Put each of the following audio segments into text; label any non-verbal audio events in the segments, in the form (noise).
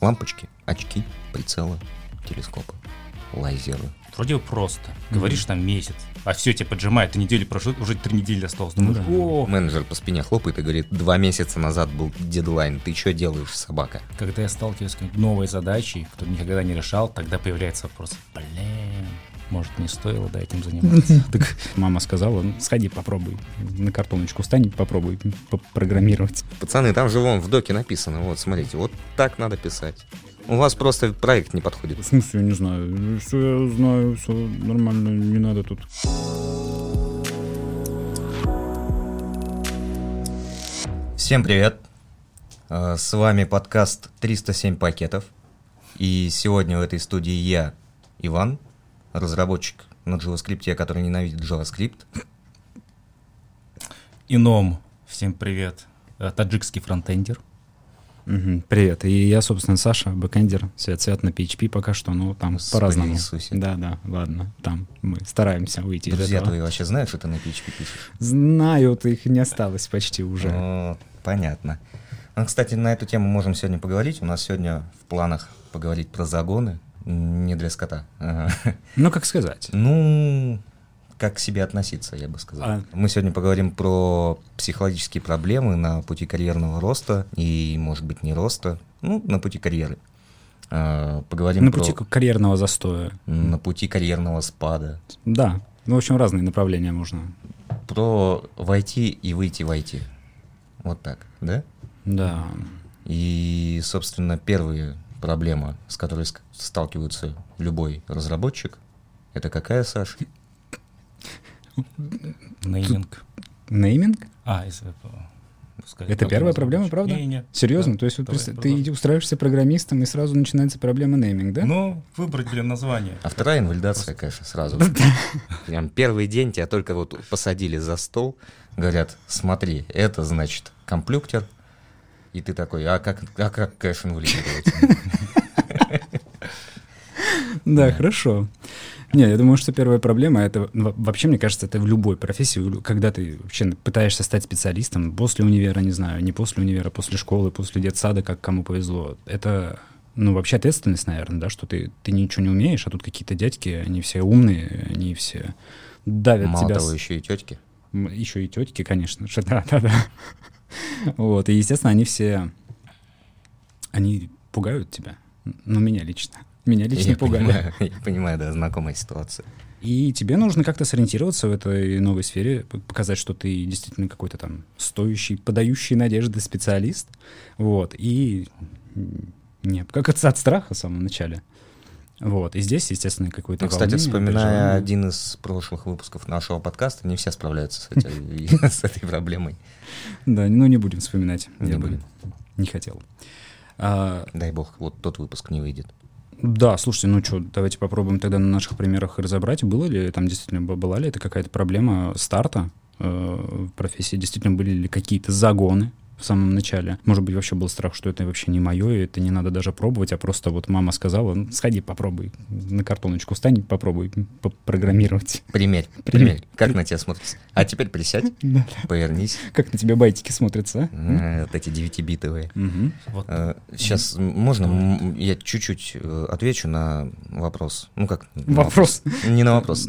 Лампочки, очки, прицелы, телескопы, лазеры. Вроде бы просто. Говоришь там месяц, а все тебя поджимает, ты недели прошло, уже три недели осталось. Думаешь, о, Менеджер по спине хлопает и говорит, два месяца назад был дедлайн, ты что делаешь, собака? когда я сталкиваюсь с какой-нибудь новой задачей, которую никогда не решал, тогда появляется вопрос, блин, может не стоило да, этим заниматься. Так мама сказала, «Ну, сходи попробуй, на картоночку встань, попробуй программировать. Пацаны, там же вон в доке написано, вот смотрите, вот так надо писать. У вас просто проект не подходит. В смысле, я не знаю, все я знаю, все нормально, не надо тут. Всем привет! Э, С вами подкаст 307 пакетов. И сегодня в этой студии я, Иван, разработчик на JavaScript, который ненавидит JavaScript. Ином, всем привет, Э, таджикский фронтендер. Мгм, Привет. И я, собственно, Саша, бэкэндер, свет свет на PHP пока что, ну там Господи по-разному. Иисусе. Да, да, ладно. Там мы стараемся выйти из Друзья этого. твои вообще знают, что ты на PHP пишешь? Знают, их не осталось почти уже. О, понятно. Ну, кстати, на эту тему можем сегодня поговорить. У нас сегодня в планах поговорить про загоны. Не для скота. Ага. Ну, как сказать. Ну, как к себе относиться, я бы сказал. А. Мы сегодня поговорим про психологические проблемы на пути карьерного роста и, может быть, не роста, ну, на пути карьеры. А, Поговорим На про пути карьерного застоя. на пути карьерного спада, Да. Ну, в общем, разные направления можно. про войти и выйти войти. Вот так, да? Да. И, собственно, первая проблема, с которой сталкивается любой разработчик, это какая, Саш? Нейминг. Нейминг? А, если... э, пускай Это первая проблема, правда? Не-не. Серьезно? Да, То есть вот давай, ты устраиваешься программистом, и сразу начинается проблема нейминг, да? Ну, выбрать, блин, название. А вторая инвалидация, конечно, сразу. (laughs) Прям первый день тебя только вот посадили за стол, говорят, смотри, это значит комплюктер, и ты такой, а как, а как кэш инвалидировать? (laughs) Да, хорошо. Не, я думаю, что первая проблема это во- вообще, мне кажется, это в любой профессии, когда ты вообще пытаешься стать специалистом после универа, не знаю, не после универа, после школы, после детсада, как кому повезло. Это ну, вообще ответственность, наверное, да, что ты, ты ничего не умеешь, а тут какие-то дядьки, они все умные, они все давят Мало тебя. того, с- еще и тетки. Еще и тетки, конечно же, (laughs) да, да, да. Вот, и, естественно, они все, они пугают тебя. Ну, меня лично. Меня лично Я пугали. понимаю, (laughs) я понимаю, да, знакомая ситуация. И тебе нужно как-то сориентироваться в этой новой сфере, показать, что ты действительно какой-то там стоящий, подающий надежды специалист. Вот. И м, не обкакаться от страха в самом начале. Вот. И здесь, естественно, какое-то Ну, кстати, волнение, вспоминая переживание. один из прошлых выпусков нашего подкаста, не все справляются с этой, (laughs) с этой проблемой. Да, ну не будем вспоминать. Не Я бы будем. Не хотел. А, Дай бог, вот тот выпуск не выйдет. Да, слушайте, ну что, давайте попробуем тогда на наших примерах разобрать, было ли там действительно, была ли это какая-то проблема старта э, в профессии, действительно были ли какие-то загоны в самом начале. Может быть, вообще был страх, что это вообще не мое, и это не надо даже пробовать, а просто вот мама сказала, «Ну, сходи, попробуй, на картоночку встань, попробуй программировать. Примерь, Примерь. примерь. Как на тебя смотрится? А теперь присядь, (laughs) повернись. Как на тебя байтики смотрятся, а? Э, Вот эти 9-битовые. Мгм. Вот. Сейчас можно м, я чуть-чуть э, отвечу на вопрос? Ну как? Вопрос. Не на вопрос.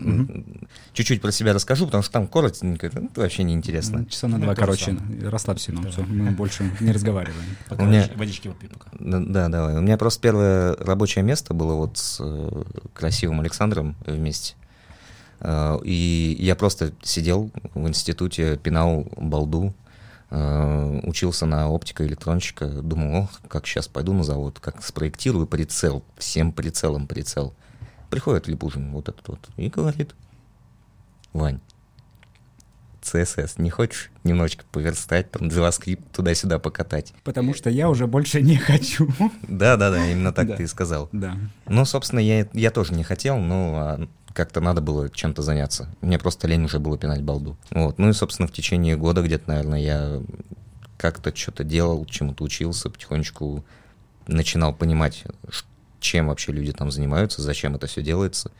Чуть-чуть про себя расскажу, потому что там коротенько, это вообще неинтересно. Часа на два, короче, расслабься, ну Да. все, мы больше не разговариваем. Пока меня- водички- попью пока. Да, да, давай. У меня просто первое рабочее место было вот с э, красивым Александром вместе. Э, И я просто сидел в институте, пинал балду, э, учился на оптика-электронщика, думал, ох, как сейчас пойду на завод, как спроектирую прицел, всем прицелом прицел. Приходит Липужин, вот этот вот, и говорит, Вань, CSS не хочешь немножечко поверстать, там JavaScript туда-сюда покатать? Потому что я уже больше не хочу. Да-да-да, именно так ты и сказал. Да. Ну, собственно, я, я тоже не хотел, но а, как-то надо было чем-то заняться. Мне просто лень уже было пинать балду. Вот. Ну и, собственно, в течение года где-то, наверное, я как-то что-то делал, чему-то учился, потихонечку начинал понимать, чем вообще люди там занимаются, зачем это все делается.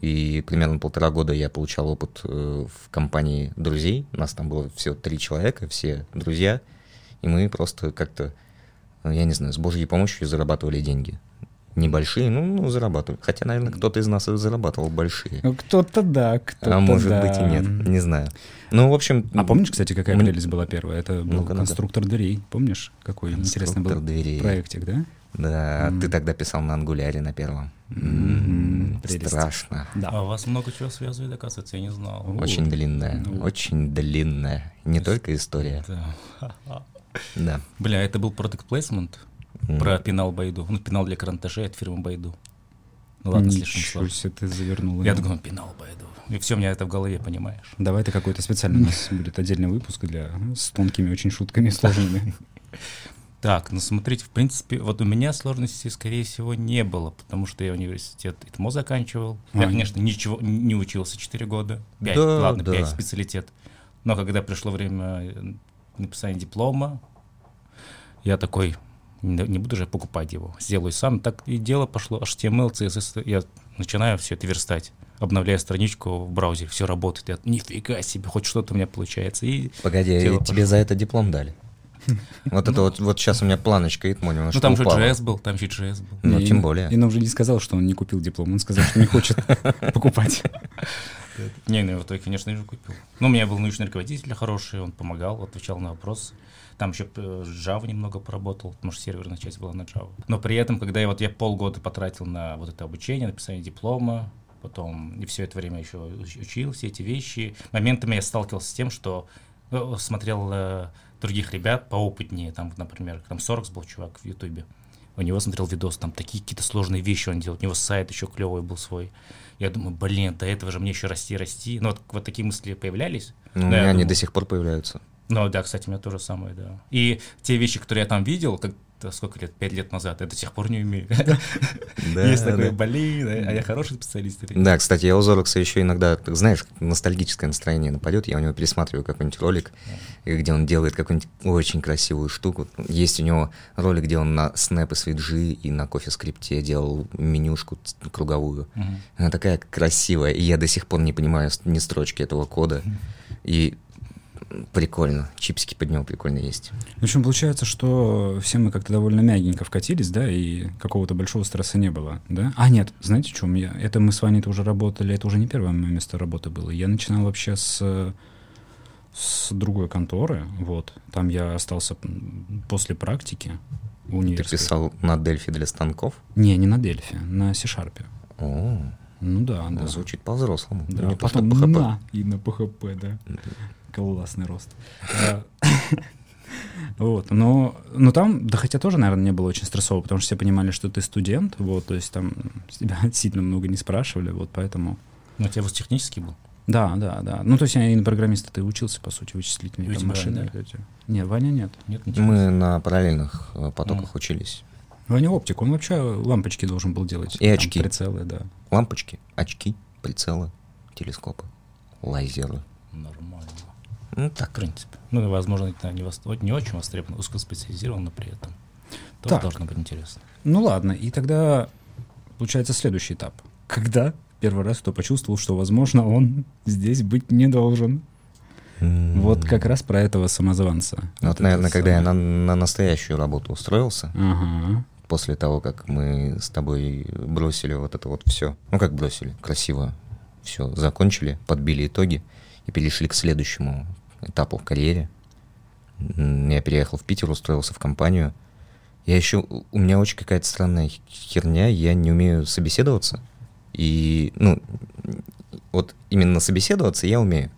И примерно полтора года я получал опыт э, в компании друзей. У нас там было всего три человека, все друзья. И мы просто как-то я не знаю, с Божьей помощью зарабатывали деньги. Небольшие, ну, ну зарабатывали. Хотя, наверное, кто-то из нас и зарабатывал большие. Ну, кто-то да, кто-то А может да. быть и нет, не знаю. Ну, в общем... А помнишь, кстати, какая прелесть была первая? Это был Ну-ка, ну-ка. конструктор дверей. Помнишь, какой интересный был дверей. проектик, да? Да, М. ты тогда писал на ангуляре на первом. М, прелесть. Страшно. А Да. вас много чего связывает, оказывается, я не знал. Очень длинная, Ну. очень длинная. Не только история, Да. (laughs) да. Бля, это был product placement М. про пенал Байду. Ну, пенал для карандашей от фирмы Байду. Ну ладно, слишком Ничего сложно. себе ты завернул. Я думаю, пенал Байду. И все у меня это в голове, понимаешь? Давай это какой-то специальный у нас будет отдельный выпуск для с тонкими очень шутками сложными. (laughs) Так, ну смотрите, в принципе, вот у меня сложностей, скорее всего, не было, потому что я университет ИТМО заканчивал. Я, А, конечно, ничего не учился 4 года. 5, Да, ладно, да. 5 специалитет. Но когда пришло время э, написания диплома, я такой, не, буду же покупать его, сделаю сам. Так и дело пошло, HTML, CSS, я начинаю все это верстать. Обновляю страничку в браузере, все работает. Я, нифига себе, хоть что-то у меня получается. И Погоди, тебе пошло. за это диплом дали? (laughs) Вот это вот, вот сейчас у меня планочка итмо немножко ну там же. JS был, там же JS был. Ну, тем более. И он уже не сказал, что он не купил диплом. Он сказал, что не хочет (laughs) покупать. Не, ну итоге, конечно же, купил. Ну, у меня был научный руководитель хороший, он помогал, отвечал на вопросы. Там еще э, Java немного поработал, потому что серверная часть была на Java. Но при этом, когда я вот я полгода потратил на вот это обучение, написание диплома, потом и все это время еще уч- учил все эти вещи, моментами я сталкивался с тем, что э, смотрел э, других ребят поопытнее, там, например, там Сорокс был чувак в Ютубе. У него смотрел видос, там такие какие-то сложные вещи он делал. У него сайт еще клевый был свой. Я думаю, блин, до этого же мне еще расти, расти. Ну, вот, вот такие мысли появлялись. Ну, у меня они думаю. до сих пор появляются. Ну, да, кстати, у меня тоже самое, да. И те вещи, которые я там видел, как сколько лет, пять лет назад, я до сих пор не умею. (laughs) Есть такой, блин, а я хороший специалист. Да, кстати, я у Зорокса еще иногда, знаешь, ностальгическое настроение нападет, я у него пересматриваю какой-нибудь ролик, где он делает какую-нибудь очень красивую штуку. Есть у него ролик, где он на Snap и Switch и на кофе скрипте делал менюшку круговую. Она такая красивая, и я до сих пор не понимаю ни строчки этого кода. И прикольно, чипсики под него прикольно есть. В общем, получается, что все мы как-то довольно мягенько вкатились, да, и какого-то большого стресса не было, да? А, нет, знаете, в чем я? Это мы с Ваней -то уже работали, это уже не первое мое место работы было. Я начинал вообще с, с другой конторы, вот. Там я остался после практики в Ты писал на Дельфи для станков? Не, не на Дельфи, на C-Sharp. О, Ну да, да. звучит по-взрослому. Да, не потом PHP. на и на PHP, да. Классный рост. (laughs) Вот, но, но там, да хотя тоже, наверное, не было очень стрессово, потому что все понимали, что ты студент, вот, то есть там с (laughs) тебя сильно много не спрашивали, вот, поэтому... Ну, у тебя вуз технический был? Да, да, да. Ну, то есть я и на программиста ты учился, по сути, вычислительные там, машины. да? Нет, Ваня нет. Нет, ничего. Мы на параллельных э, потоках учились. Ваня оптик, он вообще лампочки должен был делать. И там, очки. Прицелы, да. Лампочки, очки, прицелы, телескопы, лазеры. Нормально. Ну В так. принципе. Ну, и, возможно, это не, вос- не очень востребовано, узкоспециализировано при этом. Тоже Так. должно быть интересно. Ну ладно, и тогда получается следующий этап. Когда первый раз кто почувствовал, что, возможно, он здесь быть не должен. Вот как раз про этого самозванца. Вот, это наверное, когда я самое. на, на настоящую работу устроился, Ага. После того, как мы с тобой бросили вот это вот все. Ну, как бросили? Красиво. Все, закончили, подбили итоги и перешли к следующему этапу в карьере. Я переехал в Питер, устроился в компанию. Я еще... У меня очень какая-то странная херня, я не умею собеседоваться. И, ну, вот именно собеседоваться я умею.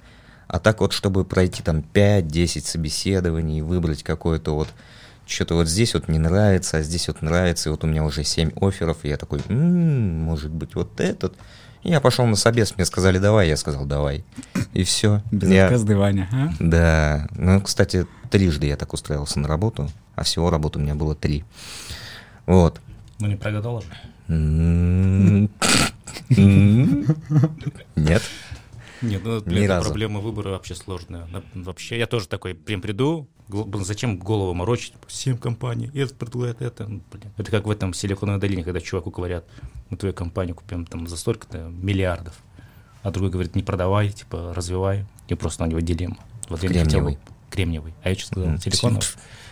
А так вот, чтобы пройти там 5-10 собеседований, выбрать какое-то вот что-то вот здесь вот не нравится, а здесь вот нравится, и вот у меня уже 7 офферов, и я такой, «М, может быть, вот этот. И я пошел на собес, мне сказали, давай, я сказал, давай. И все. Безотказный Ваня, а? Да, ну, кстати, трижды я так устраивался на работу, а всего работ у меня было три. Вот. Ну, не прогадал же. (laughs) Нет. Нет, ну, Ни блин, эта разу. проблема выбора вообще сложная. На- Вообще, я тоже такой, прям приду, зачем голову морочить? Семь компаний, это предлагает это. Ну, блин. Это как в этом Силиконовой долине, когда чуваку говорят, мы твою компанию купим там за столько-то миллиардов. А другой говорит, не продавай, типа, развивай. И просто на него дилемма. Вот я не хотел бы Кремниевый. кремниевый, а я что сказал, силиконовый.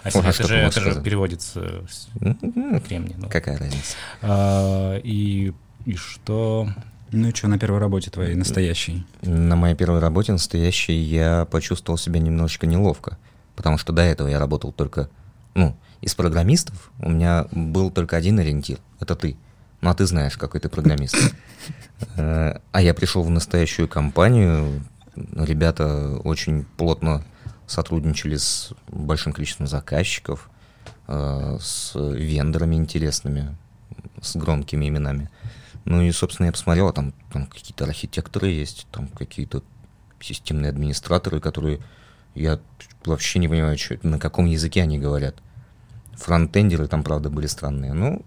А Ага, это же, это же переводится с Ну, кремний. ну. Какая разница? А, и, и что? Ну и что, на первой работе твоей, настоящей? На моей первой работе настоящей я почувствовал себя немножечко неловко, потому что до этого я работал только, ну, из программистов у меня был только один ориентир, это ты. Ну, а ты знаешь, какой ты программист. Э, А я пришел в настоящую компанию, ребята очень плотно сотрудничали с большим количеством заказчиков, э, с вендорами интересными, с громкими именами. Ну и, собственно, я посмотрел, а там, там какие-то архитекторы есть, там какие-то системные администраторы, которые я вообще не понимаю, чё- на каком языке они говорят. Фронтендеры там, правда, были странные. Ну,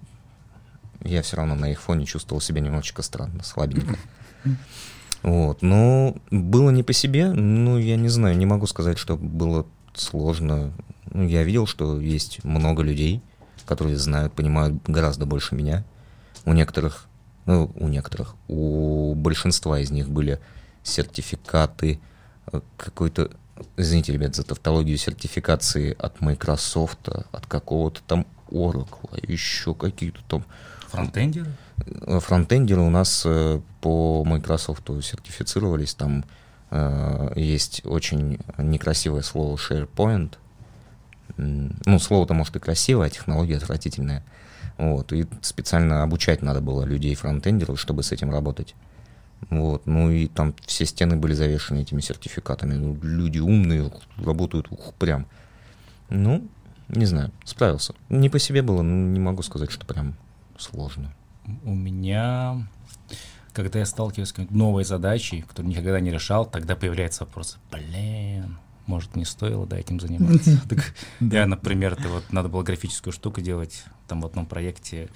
я все равно на их фоне чувствовал себя немножечко странно, слабенько. Вот, но было не по себе, ну, я не знаю, не могу сказать, что было сложно. Ну, я видел, что есть много людей, которые знают, понимают гораздо больше меня. У некоторых, ну, у некоторых, у большинства из них были сертификаты, э, какой-то, извините, ребят, за тавтологию, сертификации от Microsoft, от какого-то там Oracle, еще какие-то там Фронтендеры? Э, фронтендеры у нас э, по Microsoft сертифицировались, там э, есть очень некрасивое слово SharePoint. Ну, слово-то может и красивое, а технология отвратительная. Вот, и специально обучать надо было людей фронтендеров, чтобы с этим работать. Вот, ну и там все стены были завешены этими сертификатами. Ну, люди умные, работают ух, прям. Ну, не знаю, справился. Не по себе было, ну, не могу сказать, что прям сложно. У меня, когда я сталкиваюсь с новой задачей, которую никогда не решал, тогда появляется вопрос, блин, может, не стоило, да, этим заниматься. (laughs) Так Я, например, это вот надо было графическую штуку делать, там в одном проекте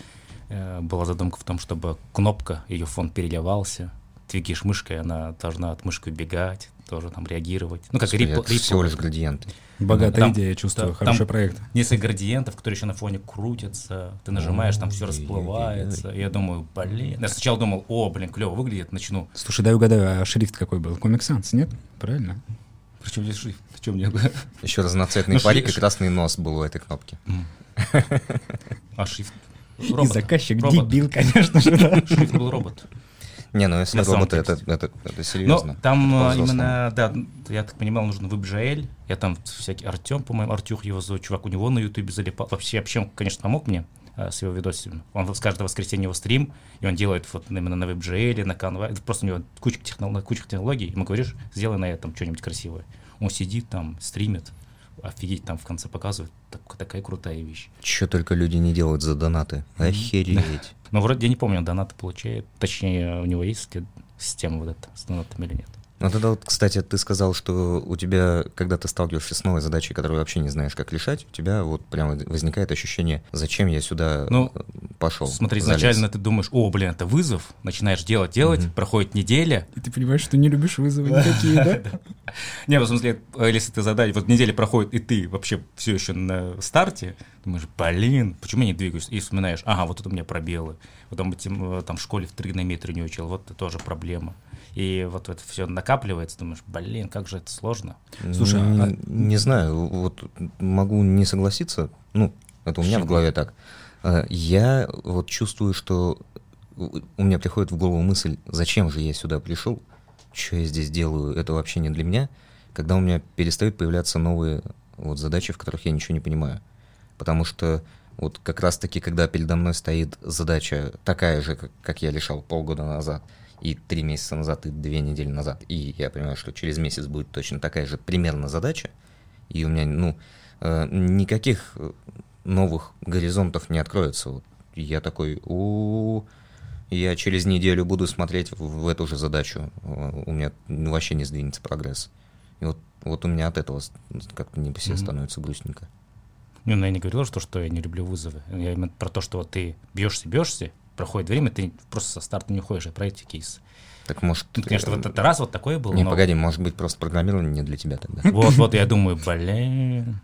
э, была задумка в том, чтобы кнопка, ее фон переливался, двигаешь мышкой, она должна от мышки убегать, тоже там реагировать. Ну, как рипл, всего лишь градиенты. Богатая Там- идея, я чувствую, да, хороший там- проект. несколько градиентов, которые еще на фоне крутятся, ты нажимаешь, там все расплывается. Я думаю, блин. Я сначала думал, о, блин, клево выглядит, начну. Слушай, дай угадаю, а шрифт какой был? Sans, нет? Правильно? Причем здесь шрифт? В чем? Еще разноцветный Ну, парик и красный нос был у этой кнопки. А шрифт? И Робот. заказчик Робот. дебил, конечно же, да. Шрифт был робот. Не, ну если роботы, это, это, это Ну, серьезно. там Это э, именно, да, я так понимал, нужен WebGL. Я там всякий Артем, по-моему, Артюх его зовут, чувак, у него на Ютубе залипал. Вообще, вообще, он, конечно, помог мне с его видосами. Он с каждого воскресенья его стрим, и он делает вот именно на WebGL, на Canva. Это просто у него куча, технол- куча технологий. Ему говоришь, сделай на этом что-нибудь красивое. Он сидит там, стримит, офигеть, там в конце показывает. Так- такая крутая вещь. Че только люди не делают за донаты. Охереть. (laughs) Но вроде я не помню, он донаты получает. Точнее, у него есть система вот эта с донатами или нет. Ну тогда вот, кстати, ты сказал, что у тебя, когда ты сталкиваешься с новой задачей, которую вообще не знаешь, как решать, у тебя вот прямо возникает ощущение, зачем я сюда Ну, э, пошел. Смотри, залез. изначально ты думаешь, о, блин, это вызов, начинаешь делать, делать, Мгм. проходит неделя. И ты понимаешь, что не любишь вызовы никакие, да? (laughs) Не, в смысле, э, если ты задача, вот неделя проходит, и ты вообще все еще на старте, думаешь, блин, почему я не двигаюсь? И вспоминаешь, ага, вот тут у меня пробелы. Потом этим, э, там в школе в тригонометрию не учил, вот это тоже проблема. И вот это все накапливается, думаешь, блин, как же это сложно. Слушай, а- Не знаю, вот могу не согласиться, ну, это у меня в Почему? голове так. Э, Я вот чувствую, что у у меня приходит в голову мысль, зачем же я сюда пришел, что я здесь делаю, это вообще не для меня, когда у меня перестают появляться новые вот задачи, в которых я ничего не понимаю. Потому что вот как раз-таки, когда передо мной стоит задача такая же, как, как я решал полгода назад, и три месяца назад, и две недели назад, и я понимаю, что через месяц будет точно такая же примерно задача, и у меня, ну, э, никаких э, новых горизонтов не откроется. Вот я такой, у я через неделю буду смотреть в, эту же задачу, э, у меня вообще не сдвинется прогресс. И вот, вот у меня от этого как-то не по себе Мгм. становится грустненько. Не, ну я не говорил, что, что я не люблю вызовы. Я именно про то, что вот ты бьешься, бьешься, проходит время, ты просто со старта не уходишь, а про эти кейсы. Так может... Ну, конечно, э, вот это раз вот такое было. Не, но- погоди, может быть, просто программирование не для тебя тогда. Вот, вот, я думаю, блин.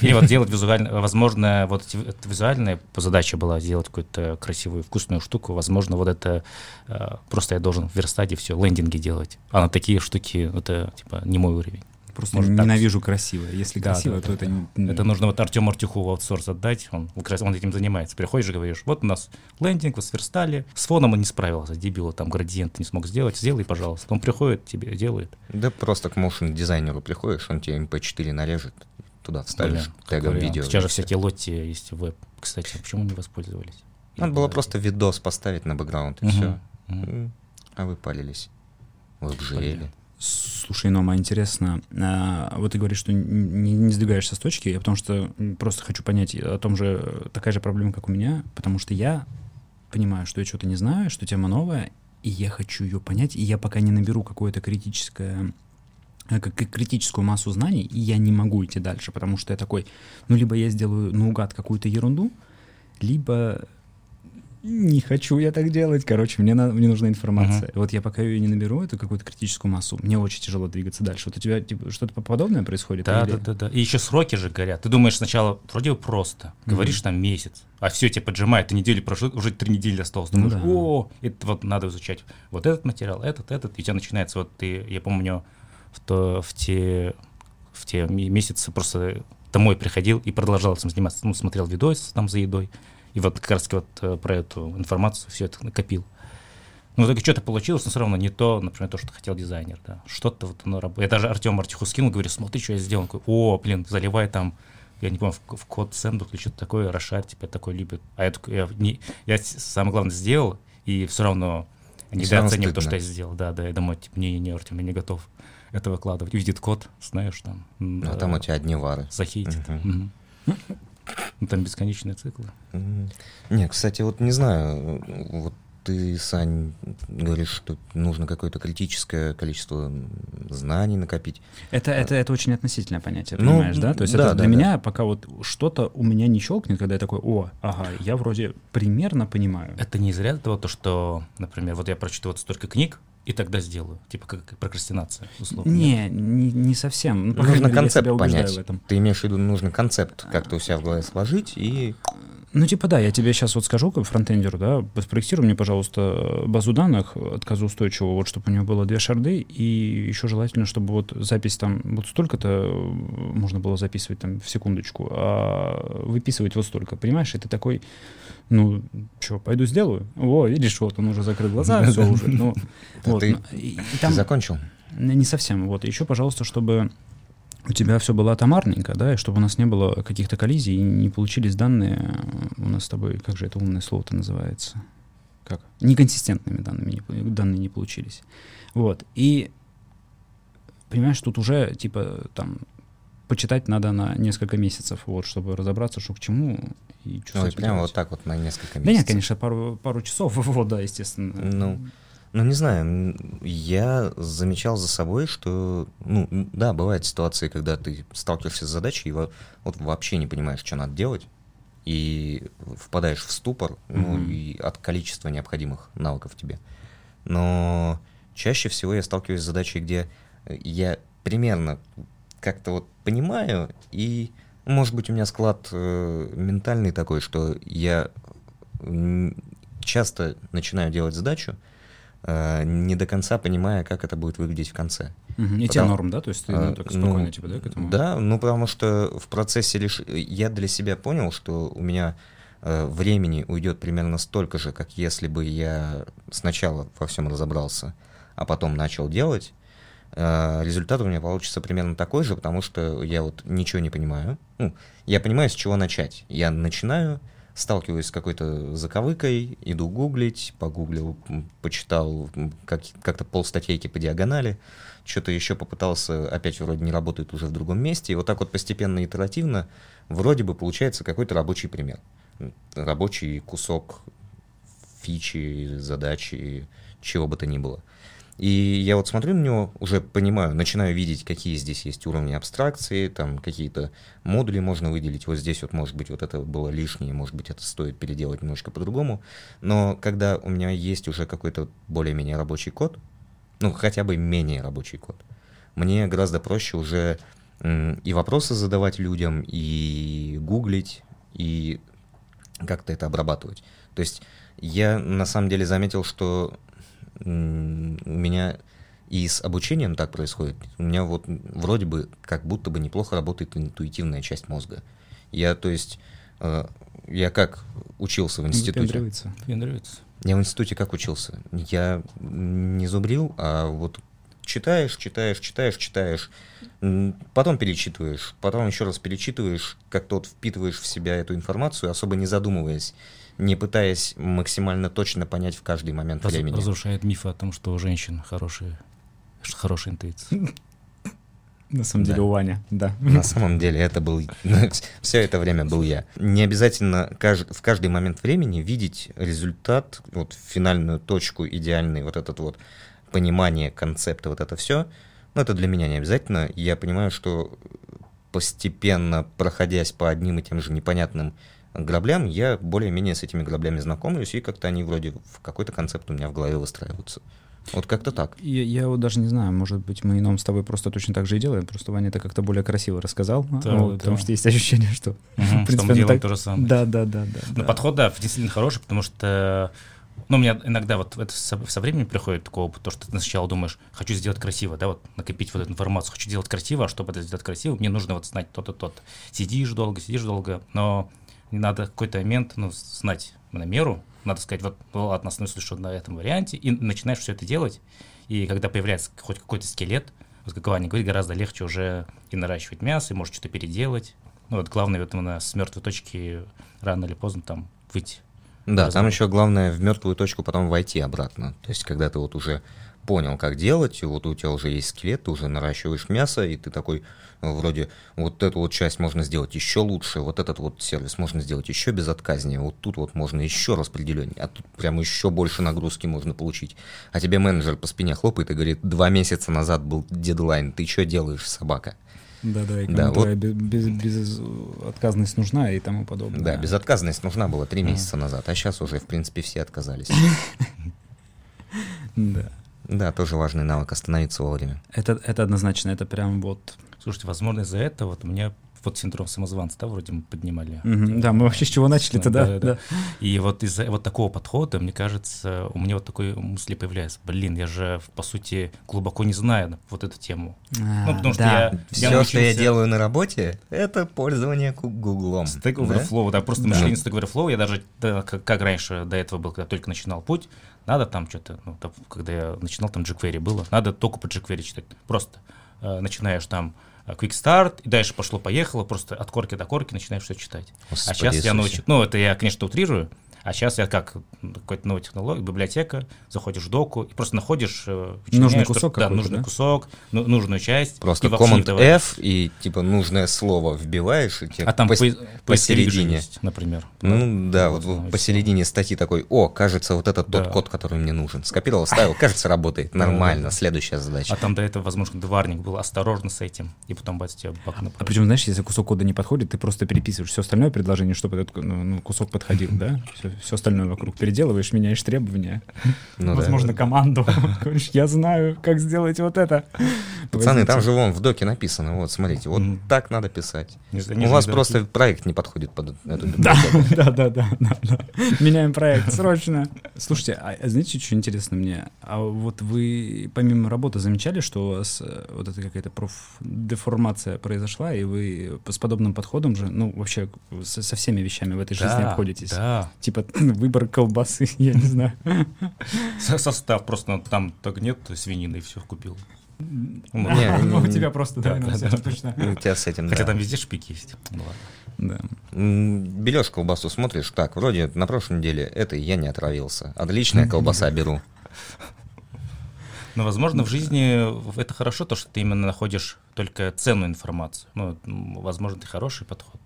Или вот делать визуально, возможно, вот это визуальная задача была сделать какую-то красивую, вкусную штуку. Возможно, вот это э, просто я должен в верстаде все, лендинги делать. А на такие штуки это типа не мой уровень. Просто Может, так. ненавижу красивое. Если Да, красиво, да, то да, это... не- Это нужно вот Артему Артюху в аутсорс отдать, он, он этим занимается. Приходишь и говоришь, вот у нас лендинг, вы сверстали, с фоном он не справился, дебил, там градиент не смог сделать, сделай, пожалуйста. Он приходит, тебе делает. Да просто к motion дизайнеру приходишь, он тебе MP4 нарежет, туда вставишь Блин, тегом видео. Сейчас же всякие лотти есть в веб. Кстати, а почему не воспользовались? Надо было Да. просто видос поставить на бэкграунд, и Мгм, все. мгм. А вы палились. Вы обжирели. Слушай, Нома, интересно, а, вот ты говоришь, что не, не сдвигаешься с точки, я потому что просто хочу понять о том же, э, такая же проблема, как у меня, потому что я понимаю, что я что-то не знаю, что тема новая, и я хочу ее понять, и я пока не наберу какое-то критическое э, как критическую массу знаний, и я не могу идти дальше, потому что я такой, ну, либо я сделаю наугад какую-то ерунду, либо не хочу я так делать. Короче, мне, на- мне нужна информация. Вот я пока ее не наберу, эту какую-то критическую массу, мне очень тяжело двигаться дальше. Вот у тебя типа, что-то подобное происходит? Да, или- да, да, да. И еще сроки же горят. Ты думаешь сначала, вроде бы просто, говоришь там месяц, а все тебе поджимает, ты недели прошло, уже три недели осталось. Ну Думаешь, да. о, это вот надо изучать вот этот материал, этот, этот, и у тебя начинается вот ты, я помню, в, то, в те в те ме- месяцы просто домой приходил и продолжал этим заниматься. Ну, смотрел видос там за едой, и вот как раз вот э, про эту информацию все это накопил. Ну, итоге что-то получилось, но все равно не то, например, то, что хотел дизайнер, да. Что-то вот оно работает. Я даже Артему Артиху скинул, говорю, смотри, что я сделал. Он такой, о, блин, заливай там, я не помню, в, в код сэндбук или что-то такое, Рошар тебя такой любит. А я я, не, я самое главное сделал, и все равно недооценил то, что я сделал. Да, да, я домой, типа, не, не, Артем, я не готов это выкладывать. Увидит код, знаешь, там. м, А э, там у тебя одни вары. захейтит. Мгм. Мгм. Ну, там бесконечные циклы. Не, кстати, вот не знаю, вот ты, Сань, говоришь, что нужно какое-то критическое количество знаний накопить. Это, это, это очень относительное понятие, Ну, понимаешь, да? То есть да, это для да, да. меня пока вот что-то у меня не щелкнет, когда я такой, о, ага, я вроде примерно понимаю. Это не из ряда того, то, что, например, вот я прочту вот столько книг, и тогда сделаю. Типа как прокрастинация, условно. Не, не, не совсем. Ну, нужно мере, я концепт понять. в этом. Ты имеешь в виду, нужно концепт как-то у себя в голове сложить и... Ну, типа, да, я тебе сейчас вот скажу, как фронтендеру, да, спроектируй мне, пожалуйста, базу данных отказоустойчивого, вот, чтобы у него было две шарды, и еще желательно, чтобы вот запись там, вот столько-то э, можно было записывать там в секундочку, а выписывать вот столько, понимаешь? И ты такой, ну, что, пойду сделаю? О, видишь, вот он уже закрыл глаза, все уже, ну, вот. ты- ну, закончил? не совсем. Вот еще, пожалуйста, чтобы у тебя все было атомарненько, да, и чтобы у нас не было каких-то коллизий и не получились данные э, у нас с тобой, как же это умное слово-то называется? Как? Неконсистентными данными не, данные не получились. Вот. И понимаешь, тут уже типа там почитать надо на несколько месяцев, вот, чтобы разобраться, что к чему и что Ой, прямо делать. вот так вот на несколько Да месяцев. нет, конечно, пару, пару часов, (laughs) вот, да, естественно. Ну, Ну, не знаю, я замечал за собой, что, ну, да, бывают ситуации, когда ты сталкиваешься с задачей и во- вот вообще не понимаешь, что надо делать, и впадаешь в ступор, ну, Мгм. и от количества необходимых навыков тебе. Но чаще всего я сталкиваюсь с задачей, где я примерно как-то вот понимаю, и, может быть, у меня склад э, ментальный такой, что я часто начинаю делать задачу, не до конца понимая, как это будет выглядеть в конце. Мгм. И тебе Потому- норм, да? То есть ты ну, А, так ну, спокойно типа, да, к этому? Да, ну потому что в процессе лишь я для себя понял, что у меня э, времени уйдет примерно столько же, как если бы я сначала во всем разобрался, а потом начал делать. Э, результат у меня получится примерно такой же, потому что я вот ничего не понимаю. Ну, я понимаю, с чего начать. Я начинаю, сталкиваюсь с какой-то заковыкой, иду гуглить, погуглил, почитал как, как-то полстатейки по диагонали, что-то еще попытался, опять вроде не работает уже в другом месте, и вот так вот постепенно, итеративно, вроде бы получается какой-то рабочий пример. Рабочий кусок фичи, задачи, чего бы то ни было. И я вот смотрю на него, уже понимаю, начинаю видеть, какие здесь есть уровни абстракции, там какие-то модули можно выделить. Вот здесь вот, может быть, вот это было лишнее, может быть, это стоит переделать немножко по-другому. Но когда у меня есть уже какой-то более-менее рабочий код, ну, хотя бы менее рабочий код, мне гораздо проще уже и вопросы задавать людям, и гуглить, и как-то это обрабатывать. То есть я на самом деле заметил, что у меня И с обучением так происходит. У меня вот вроде бы как будто бы неплохо работает интуитивная часть мозга. Я, то есть, э, я как учился в институте. Выпендривается. Выпендривается. Я в институте как учился? Я не зубрил, а вот читаешь, читаешь, читаешь, читаешь, потом перечитываешь, потом еще раз перечитываешь, как-то вот впитываешь в себя эту информацию, особо не задумываясь, не пытаясь максимально точно понять в каждый момент Раз- времени. Разрушает мифы о том, что у женщин хорошие, хорошая интуиция. На самом Да. деле у Вани, да. На самом деле это был... (laughs) Все это время был я. Не обязательно кажд- в каждый момент времени видеть результат, вот финальную точку, идеальный вот этот вот понимание концепта, вот это все. Но это для меня не обязательно. Я понимаю, что постепенно, проходясь по одним и тем же непонятным граблям, я более-менее с этими граблями знакомлюсь, и как-то они вроде в какой-то концепт у меня в голове выстраиваются. Вот как-то так. Я, я вот даже не знаю, может быть, мы ином с тобой просто точно так же и делаем, просто Ваня это как-то более красиво рассказал, Да, вот, да. потому что есть ощущение, что... Мгм, (laughs) в что принципе, мы оно делаем так- то же самое. Да, да, да, да. Но да. подход, да, действительно хороший, потому что, ну, у меня иногда вот это со, со временем приходит такой опыт, то, что ты сначала думаешь, хочу сделать красиво, да, вот накопить вот эту информацию, хочу делать красиво, а чтобы это сделать красиво, мне нужно вот знать то-то, то-то. Сидишь долго, сидишь долго, но не надо какой-то момент, ну, знать на меру, надо сказать, вот, ну, ладно, остановлюсь что на этом варианте, и начинаешь все это делать, и когда появляется хоть какой-то скелет, вот как Ваня говорит, гораздо легче уже и наращивать мясо, и может что-то переделать. Ну, вот главное, вот именно с мертвой точки рано или поздно там выйти. Да, там Разумеется. еще главное в мертвую точку потом войти обратно. То есть, когда ты вот уже понял, как делать, вот у тебя уже есть скелет, ты уже наращиваешь мясо, и ты такой, э, вроде, вот эту вот часть можно сделать еще лучше, вот этот вот сервис можно сделать еще безотказнее, вот тут вот можно еще распределение, а тут прям еще больше нагрузки можно получить. А тебе менеджер по спине хлопает и говорит, два месяца назад был дедлайн, ты что делаешь, собака? Да, да, и Да, вот- без, безотказность нужна и тому подобное. Да, безотказность нужна была три месяца назад, а сейчас уже, в принципе, все отказались. (laughs) Да. Да, тоже важный навык остановиться вовремя. Это, это однозначно, это прям вот... Слушайте, возможно, из-за этого вот у меня вот синдром самозванца, да, вроде мы поднимали. Мгм, Да, мы вообще с чего начали-то, да? Да, да, да. да. И вот из-за вот такого подхода, мне кажется, у меня вот такой мысли появляется. Блин, я же, по сути, глубоко не знаю вот эту тему. А, Ну, потому что да. я- Все, я что я научился- делаю на работе, это пользование гуглом. Stack да? Overflow, да, просто Да. мышление Stack Overflow, я даже, да, как, как раньше до этого был, когда только начинал путь, надо там что-то, ну, там, когда я начинал, там jQuery было, надо только по jQuery читать, просто э, начинаешь там э, Quick Start, и дальше пошло-поехало, просто от корки до корки начинаешь все читать. Господи а сейчас я научу, ну, это я, конечно, утрирую, а сейчас я как, какой-то новая технология, библиотека, заходишь в доку и просто находишь... э, Нужный вычленяешь, что- кусок Да, нужный да? кусок, ну, нужную часть. Просто. Command-F и типа нужное слово вбиваешь, и тебе А там пос- же посередине. есть, например. Ну да, вот знаю, в- посередине статьи такой, о, кажется, вот этот тот Да. код, который мне нужен. Скопировал, ставил, (laughs) кажется, работает. Нормально, следующая задача. А там до этого, возможно, дворник был осторожно с этим, и потом бац, тебе бак на А причем, знаешь, если кусок кода не подходит, ты просто переписываешь все остальное предложение, чтобы этот ну, ну, кусок подходил, (laughs) да? Все, остальное вокруг переделываешь, меняешь требования. Ну да. Возможно, команду. (laughs) Говоришь, я знаю, как сделать вот это. Пацаны, там же вон в доке написано, вот смотрите, вот так надо писать. У вас просто проект не подходит под эту Да, библиотеку. (laughs) да, да, да, да, да. Меняем проект срочно. Слушайте, а знаете, что интересно мне? А вот вы помимо работы замечали, что у вас э, вот эта какая-то профдеформация произошла, и вы с подобным подходом же, ну, вообще со, всеми вещами в этой жизни Да, обходитесь? Да. Типа (laughs) выбор колбасы, (laughs) я не знаю. Со- Состав просто там так нет свинины и все купил. Ну, у тебя просто, Да, точно. У тебя с этим, Хотя там везде шпики есть. Ну. Да. Берешь колбасу, смотришь, так, вроде на прошлой неделе этой я не отравился. Отличная (laughs) колбаса беру. Но, возможно, в жизни это хорошо, то, что ты именно находишь только ценную информацию. Ну, возможно, это хороший подход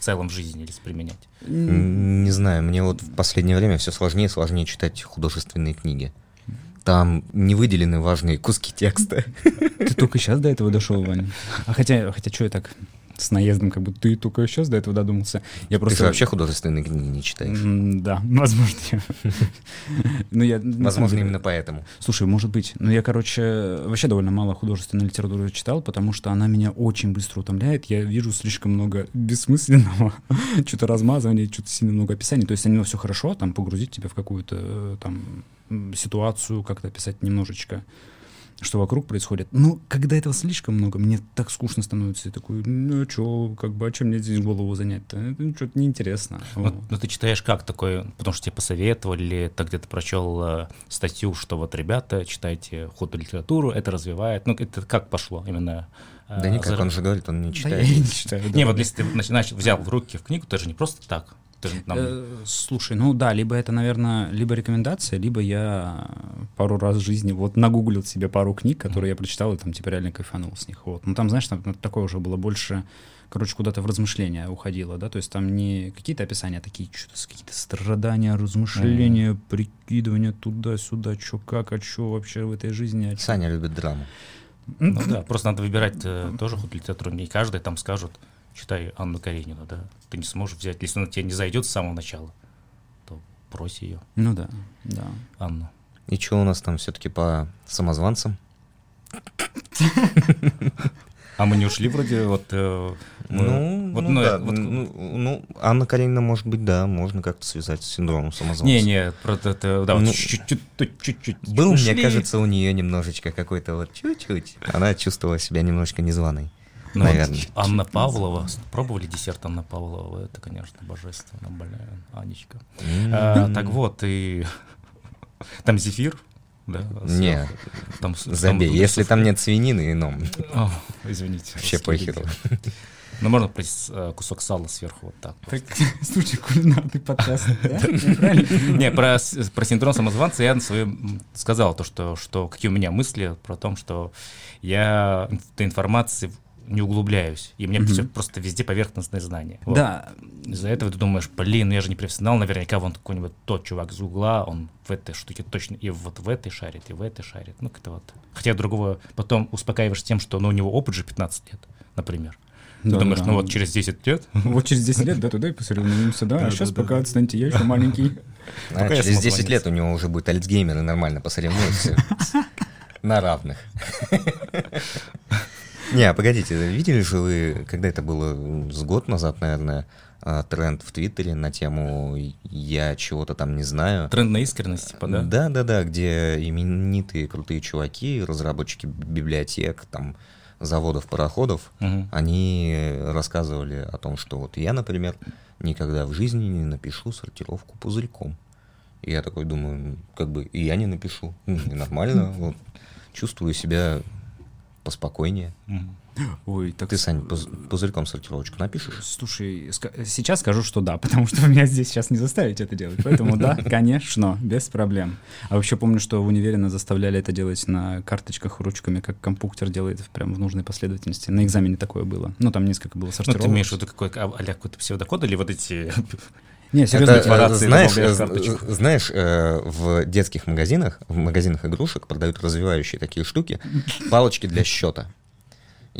в целом в жизни если применять. Не знаю, мне вот в последнее время все сложнее и сложнее читать художественные книги. Там не выделены важные куски текста. Ты только сейчас до этого дошел, Ваня. А хотя, хотя что я так с наездом, как будто ты только сейчас до этого додумался. Я Ты просто... же вообще художественные книги не читаешь. Да, (laughs) возможно. Ну, я... Возможно, деле- именно поэтому. Слушай, может быть. Но я, короче, вообще довольно мало художественной литературы читал, потому что она меня очень быстро утомляет. Я вижу слишком много бессмысленного, (laughs) что-то размазывания, что-то сильно много описаний. То есть оно все хорошо, там погрузить тебя в какую-то э, там ситуацию, как-то описать немножечко. Что вокруг происходит. Но когда этого слишком много, мне так скучно становится. Я такой, ну что, как бы, а чем мне здесь голову занять-то? Это что-то неинтересно. Ну, Вот. ну, ты читаешь как такой, потому что тебе посоветовали, или ты где-то прочел э, статью, что вот, ребята, читайте художественную литературу, это развивает. Ну, это как пошло именно? э, Да никак, зар- он же говорит, он не Да читает. я и не читаю. да. Не, вот если ты начинаешь, взял в руки в книгу, ты же не просто так. Ты же там- Э, Слушай, ну да, либо это, наверное, либо рекомендация, либо я пару раз в жизни вот нагуглил себе пару книг, которые я прочитал, и там типа реально кайфанул с них. Вот. Ну там, знаешь, там такое уже было больше, короче, куда-то в размышления уходило, да, то есть там не какие-то описания, а такие что-то какие-то страдания, размышления, прикидывания туда-сюда, что как, а что вообще в этой жизни, а. Саня любит драму. Ну да, просто надо выбирать э, тоже художественную литературу. Не каждый там скажут, читай Анну Каренину, да. Ты не сможешь взять, если она тебе не зайдет с самого начала, то брось ее, Ну да, да. Анну. И что у нас там все-таки по самозванцам? А мы не ушли вроде вот... э, мы- Ну, вот, ну, ну, да, вот- ну, ну, Анна Каренина, может быть, да, можно как-то связать с синдромом самозванца. Не-не, просто это, да, вот Ну, чуть-чуть, чуть-чуть. Был, мне ушли. кажется, у нее немножечко какой-то вот чуть-чуть. Она чувствовала себя немножко незваной. Ну, вот наверное. Анна Павлова, пробовали десерт Анна Павлова? Это, конечно, божественно, блин, Анечка. А, так вот, и (laughs) там зефир, да? Не, там, забей. там- Если там нет свинины, ну, О, извините. вообще похеру. Ну, можно прис- э, кусок сала сверху вот так. Так, (laughs) слушай, кулинарный подкаст, да? Не, про, про синдром самозванца я на своем сказал, то, что, что какие у меня мысли про то, что я этой информации не углубляюсь, и у меня Мгм. все просто везде поверхностное знание. Вот. Да, Из-за этого ты думаешь, блин, ну я же не профессионал, наверняка вон какой-нибудь тот чувак из угла, он в этой штуке точно и вот в этой шарит, и в этой шарит. Ну, как-то вот. Хотя другого потом успокаиваешь тем, что ну, у него опыт же 15 лет, например. Ты Да, думаешь, да. ну вот через 10 лет (laughs) Вот через 10 лет, да, туда и посоревнуемся, да. А сейчас пока отстаньте, я еще маленький. (laughs) А через 10 самозванец. лет у него уже будет Альцгеймер и нормально посоревнуются (laughs) на равных. Не, погодите, видели же вы, когда это было с год назад, наверное, а, тренд в Твиттере на тему «я чего-то там не знаю». тренд на искренность, типа, да? Да, да, да, где именитые крутые чуваки, разработчики библиотек, там, заводов, пароходов, Мгм. они рассказывали о том, что вот я, например, никогда в жизни не напишу сортировку пузырьком. И я такой думаю, как бы и я не напишу. Ну, (laughs) нормально, вот, чувствую себя поспокойнее. Мгм. Ой, так... Ты, Сань, пуз- пузырьком сортировочку напишешь? Слушай, ска- сейчас скажу, что да, (laughs) потому что меня здесь сейчас не заставить это делать. Поэтому да, (laughs) конечно, без проблем. А вообще помню, что в универе нас заставляли это делать на карточках ручками, как компьютер делает прям в нужной последовательности. На экзамене такое было. Ну, там несколько было Ну, сортировок. ты имеешь в виду какой, а, какой-то псевдокод или вот эти... (laughs) Не, серьезно, Это, э, знаешь, э, з- знаешь, э, в детских магазинах, в магазинах игрушек продают развивающие такие штуки, палочки для счета.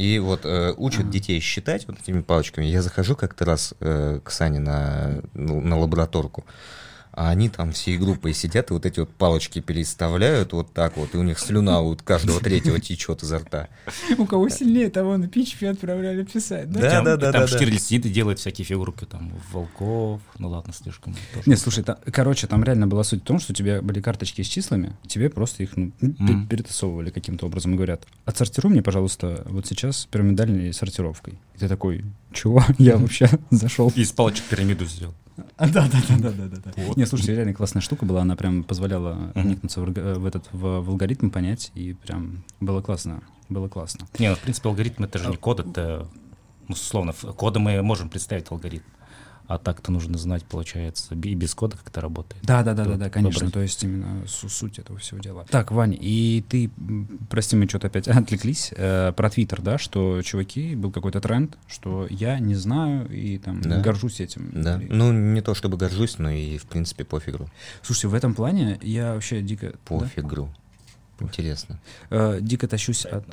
И вот э, учат детей считать вот этими палочками. Я захожу как-то раз э, к Сане на, ну, на лабораторку, а они там всей группой сидят и вот эти вот палочки переставляют вот так вот, и у них слюна у каждого третьего течет изо рта. у кого сильнее, того на PHP отправляли писать, да? Да, Там- да, да, Там да, да. Штирлиц сидит и делает всякие фигурки, там, волков, ну ладно, слишком. тоже. Нет, слушай, та- короче, там реально была суть в том, что у тебя были карточки с числами, тебе просто их ну, перетасовывали каким-то образом и говорят, отсортируй мне, пожалуйста, вот сейчас пирамидальной сортировкой. Ты такой, чего? (laughs) Я вообще (laughs) зашел. И из палочек пирамиду сделал. Да, да, да, да, да, да. Вот. Не, слушайте, реально классная штука была, она прям позволяла вникнуться в, этот в, в алгоритм, понять, и прям было классно, было классно. Не, ну, в принципе, алгоритм это же не код, это, ну, условно, коды мы можем представить алгоритм. А так-то нужно знать, получается, и без кода, как это работает. Да, да, да, да, да, конечно. выбрать. То есть именно су- суть этого всего дела. Так, Вань, и ты, прости, мы что-то опять (laughs) отвлеклись э, про Твиттер, да, что чуваки был какой-то тренд, что я не знаю и там Да. горжусь этим. Да. Или- Ну, не то чтобы горжусь, но и, в принципе, пофигу. Слушайте, в этом плане я вообще дико, да? Интересно. Э, дико тащусь от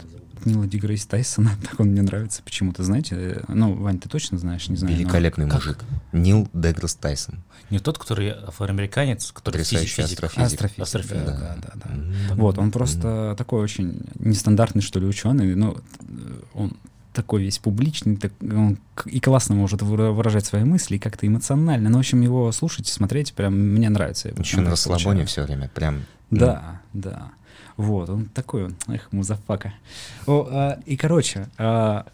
Нила Дигрейс Тайсона, (laughs) так он мне нравится почему-то, знаете. Ну, Вань, ты точно знаешь, не знаю. но- Великолепный как? мужик. Нил Деграсс Тайсон. Не тот, который афроамериканец, который Потрясающий физик. астрофизик. Астрофизик, Астрофизик, да, да. да, да. М. Вот, он просто такой очень нестандартный, что ли, ученый, но э, он такой весь публичный, так, он и классно может выражать свои мысли, и как-то эмоционально. Ну, в общем, его слушать и смотреть прям мне нравится. Еще на расслабоне все время, прям. Да, ну. да. Вот, он такой, эх, музафака. О, а, и, короче, а,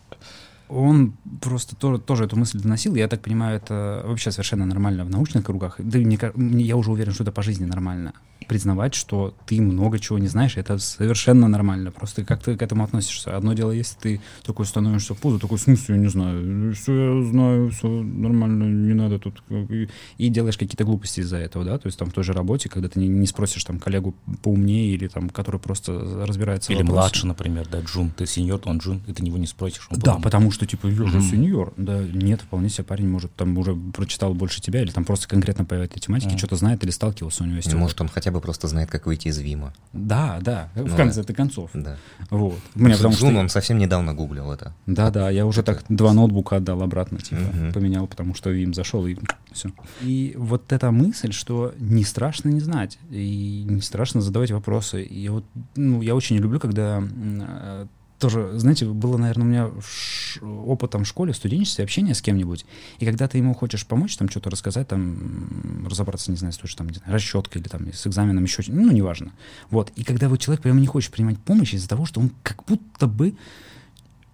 он просто тоже, тоже эту мысль доносил. Я так понимаю, это вообще совершенно нормально в научных кругах. Да мне, я уже уверен, что это по жизни нормально признавать, что ты много чего не знаешь, это совершенно нормально. Просто как ты к этому относишься. Одно дело, если ты такой становишься в позу, такой, в смысле, я не знаю, все я знаю, все нормально, не надо тут. И, и делаешь какие-то глупости из-за этого, да, то есть там в той же работе, когда ты не, не спросишь там коллегу поумнее или там, который просто разбирается Или младше, например, да, Джун, ты сеньор, он Джун, и ты него не спросишь. да, потом... потому что, типа, я же mm-hmm. сеньор. Да, нет, вполне себе парень может там уже прочитал больше тебя или там просто конкретно по этой тематике mm-hmm. что-то знает или сталкивался у него есть. Может, он хотя бы просто знает, как выйти из Вима. Да, да, ну, в конце да. концов. Да. Вот. Мне, потому Джун, что... он совсем недавно гуглил это. Да, да, я уже так два ноутбука отдал обратно, типа, угу. поменял, потому что Вим зашел и все. И вот эта мысль, что не страшно не знать, и не страшно задавать вопросы. И вот, ну, я очень люблю, когда э, тоже, знаете, было, наверное, у меня опытом в школе, в студенчестве, общение с кем-нибудь, и когда ты ему хочешь помочь, там что-то рассказать, там разобраться, не знаю, с той же там расчеткой или там с экзаменом еще, ну, неважно. Вот. И когда вот человек прямо не хочет принимать помощь из-за того, что он как будто бы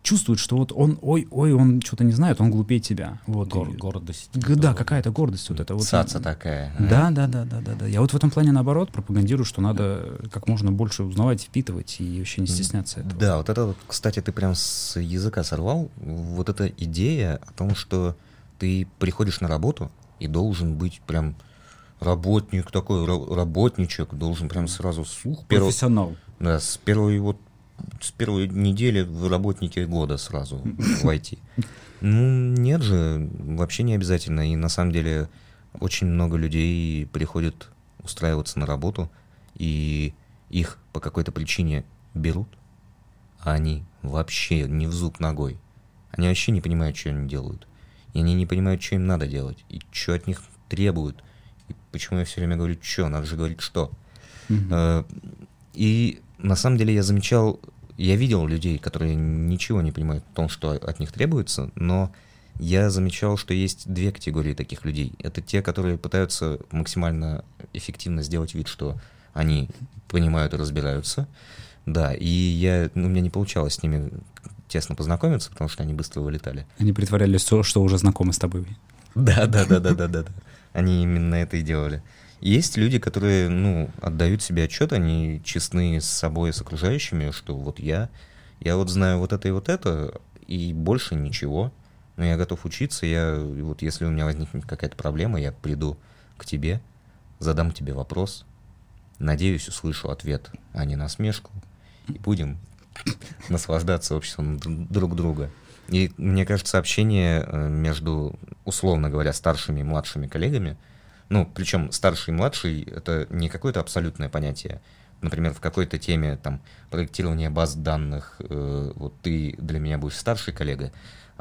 чувствует, что вот он, ой, ой, он что-то не знает, он глупее тебя. Вот. Гор- гордость. Да, какая-то гордость вот это. Вот. Цаца такая. Да, да, да, да, да, да. Я вот в этом плане наоборот пропагандирую, что надо как можно больше узнавать, впитывать и вообще не стесняться этого. Да, вот это, кстати, ты прям с языка сорвал. Вот эта идея о том, что ты приходишь на работу и должен быть прям работник такой, работничек, должен прям сразу... Ух, профессионал. Да, с первой вот с первой недели в работники года сразу (laughs) войти. Ну, нет же, вообще не обязательно. И на самом деле очень много людей приходят устраиваться на работу, и их по какой-то причине берут, а они вообще не в зуб ногой. Они вообще не понимают, что они делают. И они не понимают, что им надо делать, и что от них требуют. И почему я все время говорю, что, надо же говорить, что. Mm-hmm. И на самом деле я замечал, я видел людей, которые ничего не понимают в том, что от них требуется, но я замечал, что есть две категории таких людей. Это те, которые пытаются максимально эффективно сделать вид, что они понимают и разбираются. Да, и я, ну, у меня не получалось с ними тесно познакомиться, потому что они быстро вылетали. Они притворялись, что уже знакомы с тобой. Да, да, да, да, да, да. Они именно это и делали. Есть люди, которые, ну, отдают себе отчет, они честны с собой, с окружающими, что вот я, я вот знаю вот это и вот это, и больше ничего, но я готов учиться, я, вот если у меня возникнет какая-то проблема, я приду к тебе, задам тебе вопрос, надеюсь, услышу ответ, а не насмешку, и будем наслаждаться обществом друг друга. И мне кажется, общение э, между, условно говоря, старшими и младшими коллегами – ну, причем старший и младший — это не какое-то абсолютное понятие. Например, в какой-то теме там проектирования баз данных, э, вот ты для меня будешь старший коллега,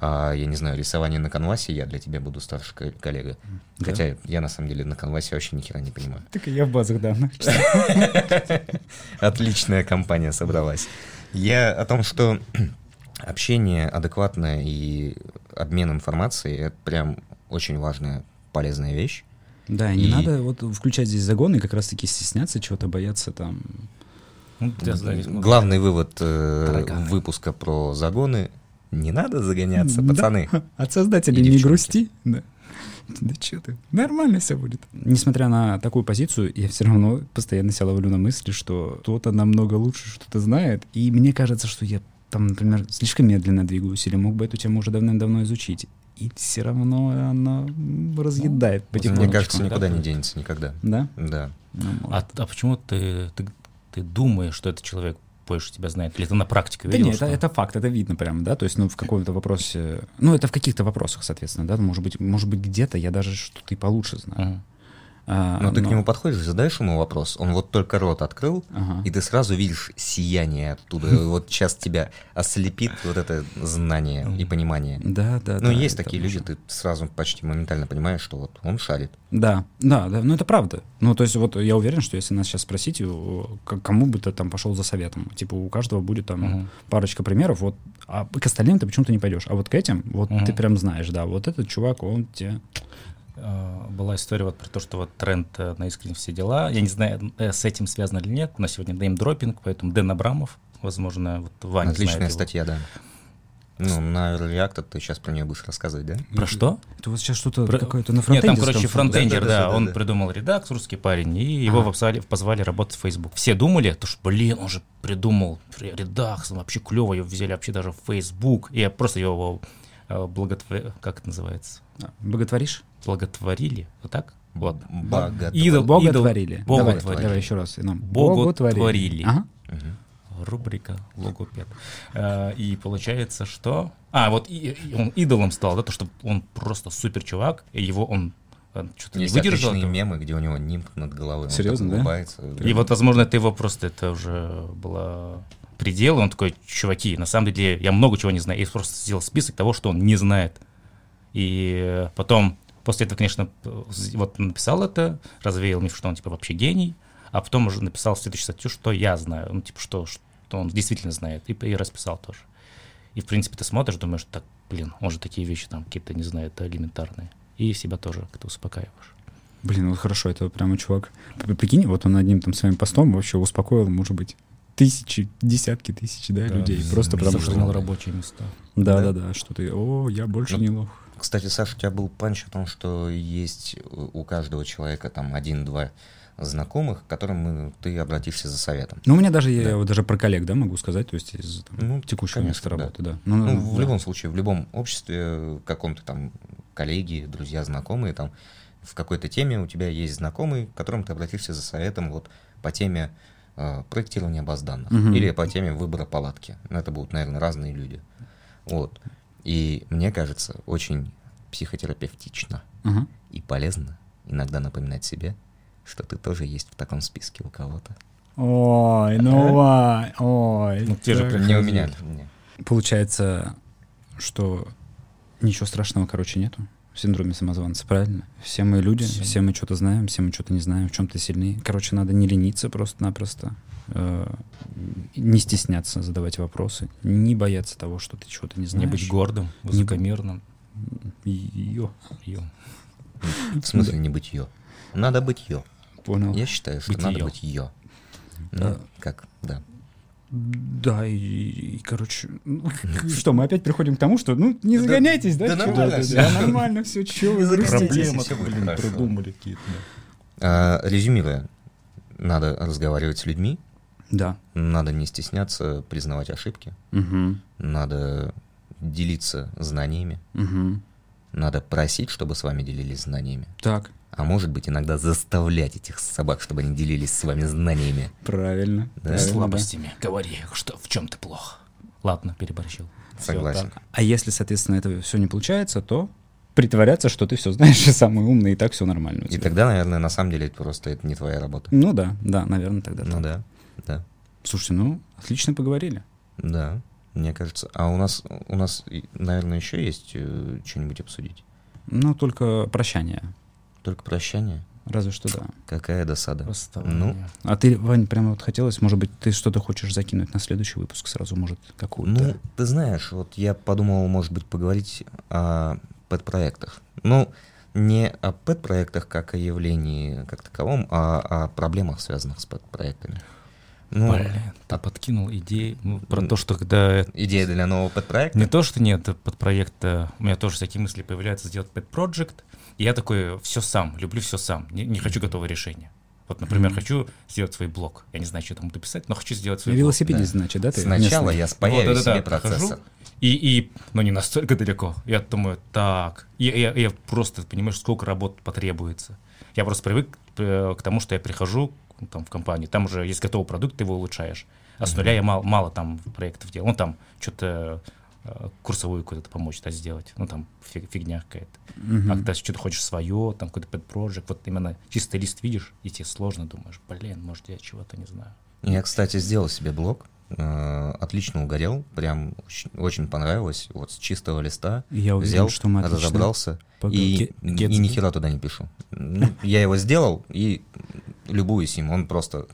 а, я не знаю, рисование на канвасе, я для тебя буду старший коллега. Да? Хотя я на самом деле на канвасе вообще ни хера не понимаю. Так и я в базах данных. (laughs) Отличная компания собралась. Я о том, что (clears throat) общение адекватное и обмен информацией — это прям очень важная, полезная вещь. Да, и не надо вот включать здесь загоны, как раз-таки стесняться чего-то, бояться там. Ну, главный вывод э, выпуска про загоны — не надо загоняться, пацаны. (laughs) От создателей не грусти. Да. Да что ты, нормально все будет. Несмотря на такую позицию, я все равно постоянно себя ловлю на мысли, что кто-то намного лучше что-то знает, и мне кажется, что я там, например, слишком медленно двигаюсь, или мог бы эту тему уже давным-давно изучить и все равно она разъедает ну, потихонечку. Мне кажется, никуда не денется никогда. Да? Да. Ну, а, а почему ты, ты, ты думаешь, что этот человек больше тебя знает? Или ты на практике видел? Да нет, что... это, это факт, это видно прямо, да, то есть, ну, в каком-то вопросе, ну, это в каких-то вопросах, соответственно, да, может быть, может быть где-то я даже что-то и получше знаю. Uh-huh. А, Но ты к но- нему подходишь, задаешь ему вопрос, он вот только рот открыл, Ага. и ты сразу видишь сияние оттуда. (laughs) Вот сейчас тебя ослепит вот это знание и понимание. Да, да, Ну, да, есть такие люди, ты сразу почти моментально понимаешь, что вот он шарит. Да, да, да, ну это правда. Ну, то есть вот я уверен, что если нас сейчас спросить, к кому бы ты там пошел за советом, типа у каждого будет там парочка примеров, вот, а к остальным ты почему-то не пойдешь, а вот к этим, вот ты прям знаешь, да, вот этот чувак, он тебе... Э, Была история вот про то, что вот тренд э, на искренне все дела. Я не знаю, э, с этим связано или нет. У нас сегодня неймдропинг, поэтому Дэн Абрамов, возможно, вот Ваня Отличная знает его. статья, да. Ну, на React ты сейчас про нее будешь рассказывать, да? Про что? Ты вот сейчас что-то Про- какое-то на Нет, там, короче, фронтендер, да, Да-да-да-да-да. он придумал редакс, русский парень, и его Ага. позвали, позвали работать в Facebook. Все думали, то что, блин, он же придумал редакс, он вообще клево, его взяли вообще даже в Facebook. И я просто его благотворил, как это называется? Боготворишь? Благотворили, вот так? Вот. Идол- Боготворили. идол- Давай, Боготворили. давай еще раз. Ну, Боготворили. Ага. Мгм. Рубрика логопед. Э, И получается, что... А, вот и- и он идолом стал, да, то, что он просто супер чувак, и его он что-то не Есть выдержал. этого. мемы, где у него нимб над головой. он так Серьезно, да? улыбается. И вот, возможно, это его просто, это уже было предел, и он такой, чуваки, на самом деле я много чего не знаю, и просто сделал список того, что он не знает. И э, потом, после этого, конечно, вот написал это, развеял миф, что он, типа, вообще гений, а потом уже написал следующую статью, что я знаю, ну, типа, что, что он действительно знает, и, и расписал тоже. И, в принципе, ты смотришь, думаешь, так, блин, он же такие вещи там какие-то, не знаю, это элементарные. И себя тоже как-то успокаиваешь. Блин, вот хорошо, это прямо чувак. Прикинь, вот он одним там своим постом вообще успокоил, может быть, тысячи, десятки тысяч, да, людей. Просто потому что... Рабочие места. Да, Да. да, да, что ты, о, я больше Ну, не лох. Кстати, Саша, у тебя был панч о том, что есть у каждого человека там один-два знакомых, к которым мы- ты обратишься за советом. Ну, у меня даже, я Да. вот даже про коллег, да, могу сказать, то есть из там, Ну, текущего места конечно, да. работы, да. Ну, Ну, ну, в да. любом случае, в любом обществе, каком-то там коллеги, друзья, знакомые, там в какой-то теме у тебя есть знакомый, к которому ты обратишься за советом вот по теме э, проектирования баз данных Мгм. или по теме выбора палатки. Ну, Это будут, наверное, разные люди. Вот. И мне кажется, очень психотерапевтично Ага. и полезно иногда напоминать себе, что ты тоже есть в таком списке у кого-то. Ой, ну ва, ой. Ну, те же. Как Не у меня. Получается, что ничего страшного, короче, нету в синдроме самозванца, правильно? Все мы люди, Все. все, мы что-то знаем, все мы что-то не знаем, в чем-то сильнее. Короче, надо не лениться просто-напросто, э, не стесняться задавать вопросы, не бояться того, что ты чего-то не Не знаешь. быть гордым, высокомерным. Йо, Ё. В смысле не быть ее? Надо быть ее. понял. Я считаю, что Быть надо быть ее. Ну, Да. как, да. Да, и, и, короче, ну, (laughs) что, мы опять приходим к тому, что, ну, не Да- загоняйтесь, да? да чё? нормально всё. Да, нормально все, чего вы грустите? Хорошо. придумали какие-то. А, резюмируя, надо разговаривать с людьми, Да. надо не стесняться признавать ошибки, Угу. надо делиться знаниями, Угу. надо просить, чтобы с вами делились знаниями, Так, а может быть иногда заставлять этих собак, чтобы они делились с вами знаниями. правильно. Да. правильно, да. Слабостями. Говори, что, в чем ты плох. Ладно, переборщил. Согласен. так. А если, соответственно, это все не получается, то притворяться, что ты все знаешь и самый умный, и так все нормально И тогда, наверное, на самом деле это просто это не твоя работа. Ну да, да, наверное, тогда Ну так. да, да, Слушайте, ну, отлично поговорили. да, мне кажется. А у нас, у нас, наверное, еще есть э, что-нибудь обсудить? Ну, только прощание. Только прощание? Разве что да. Какая досада. Расставание. Ну, А ты, Вань, прямо вот хотелось, может быть, ты что-то хочешь закинуть на следующий выпуск сразу, может, какую-то? Ну, ты знаешь, вот я подумал, может быть, поговорить о пэт-проектах. Ну, не о пэт-проектах как о явлении как таковом, а о проблемах, связанных с пэт-проектами. Ну, Блин, ты подкинул идеи ну, про то, что когда... идея для нового пэт-проекта? Не то, что нет под проекта, у меня тоже такие мысли появляются сделать. И я такой, все сам, люблю все сам, не, не хочу готового решения. Вот, например, хочу сделать свой блог. Я не знаю, что там буду писать, но хочу сделать На свой блог. велосипедист, да. значит, да? Ты Сначала местный? я спаяю Вот это себе да, процессор. И, и, но не настолько далеко. Я думаю, так. Я, я, я просто, понимаешь, сколько работ потребуется. Я просто привык э, к тому, что я прихожу ну, там, в компанию, там уже есть готовый продукт, ты его улучшаешь. А с нуля я мало, мало там проектов делал. Ну, там что-то курсовую какую-то помочь да, сделать. Ну, там фиг, фигня какая-то. Мгм. А когда что-то хочешь свое, там какой-то project, вот именно чистый лист видишь, и тебе сложно, думаешь, блин, может, я чего-то не знаю. Я, кстати, сделал себе блог, э, отлично угорел, прям очень, очень понравилось. Вот с чистого листа Я уверен, взял, что мы отлично разобрался, и, ге- и get- ни хера туда не пишу. Ну, Я его сделал и любуюсь им, он просто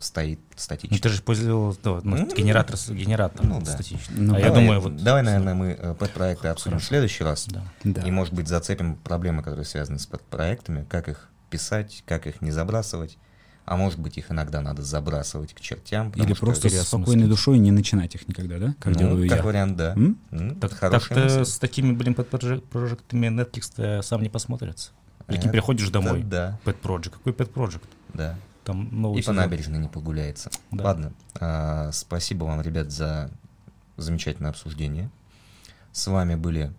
стоит статично. Ну, ты же пользовался да, ну, Ну, генератор, с- генератор ну, да. статичный. Ну, а я Давай- думаю, вот... Давай, наверное, мы э, подпроекты обсудим в Хорошо. следующий раз. Да. Да. И, может быть, зацепим проблемы, которые связаны с подпроектами, как их писать, как их не забрасывать. А может быть, их иногда надо забрасывать к чертям. Или что- просто с спокойной душой не начинать их никогда, да? Как Ну, делаю как я. вариант, да. М? М, Так, так-то мысль. с такими, блин, пэт-проектами Netflix сам не посмотрится. Прикинь, Это приходишь домой, Да, pet project. Какой pet project? да. Там новый И по сезон. набережной не погуляется. Да. Ладно, а, спасибо вам, ребят, за замечательное обсуждение. С вами были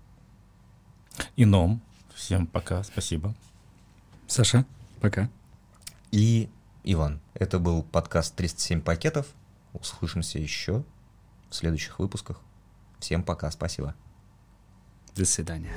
Ином. Всем пока, спасибо. Саша, пока. и Иван. Это был подкаст 307 пакетов. Услышимся еще в следующих выпусках. Всем пока, спасибо. До свидания.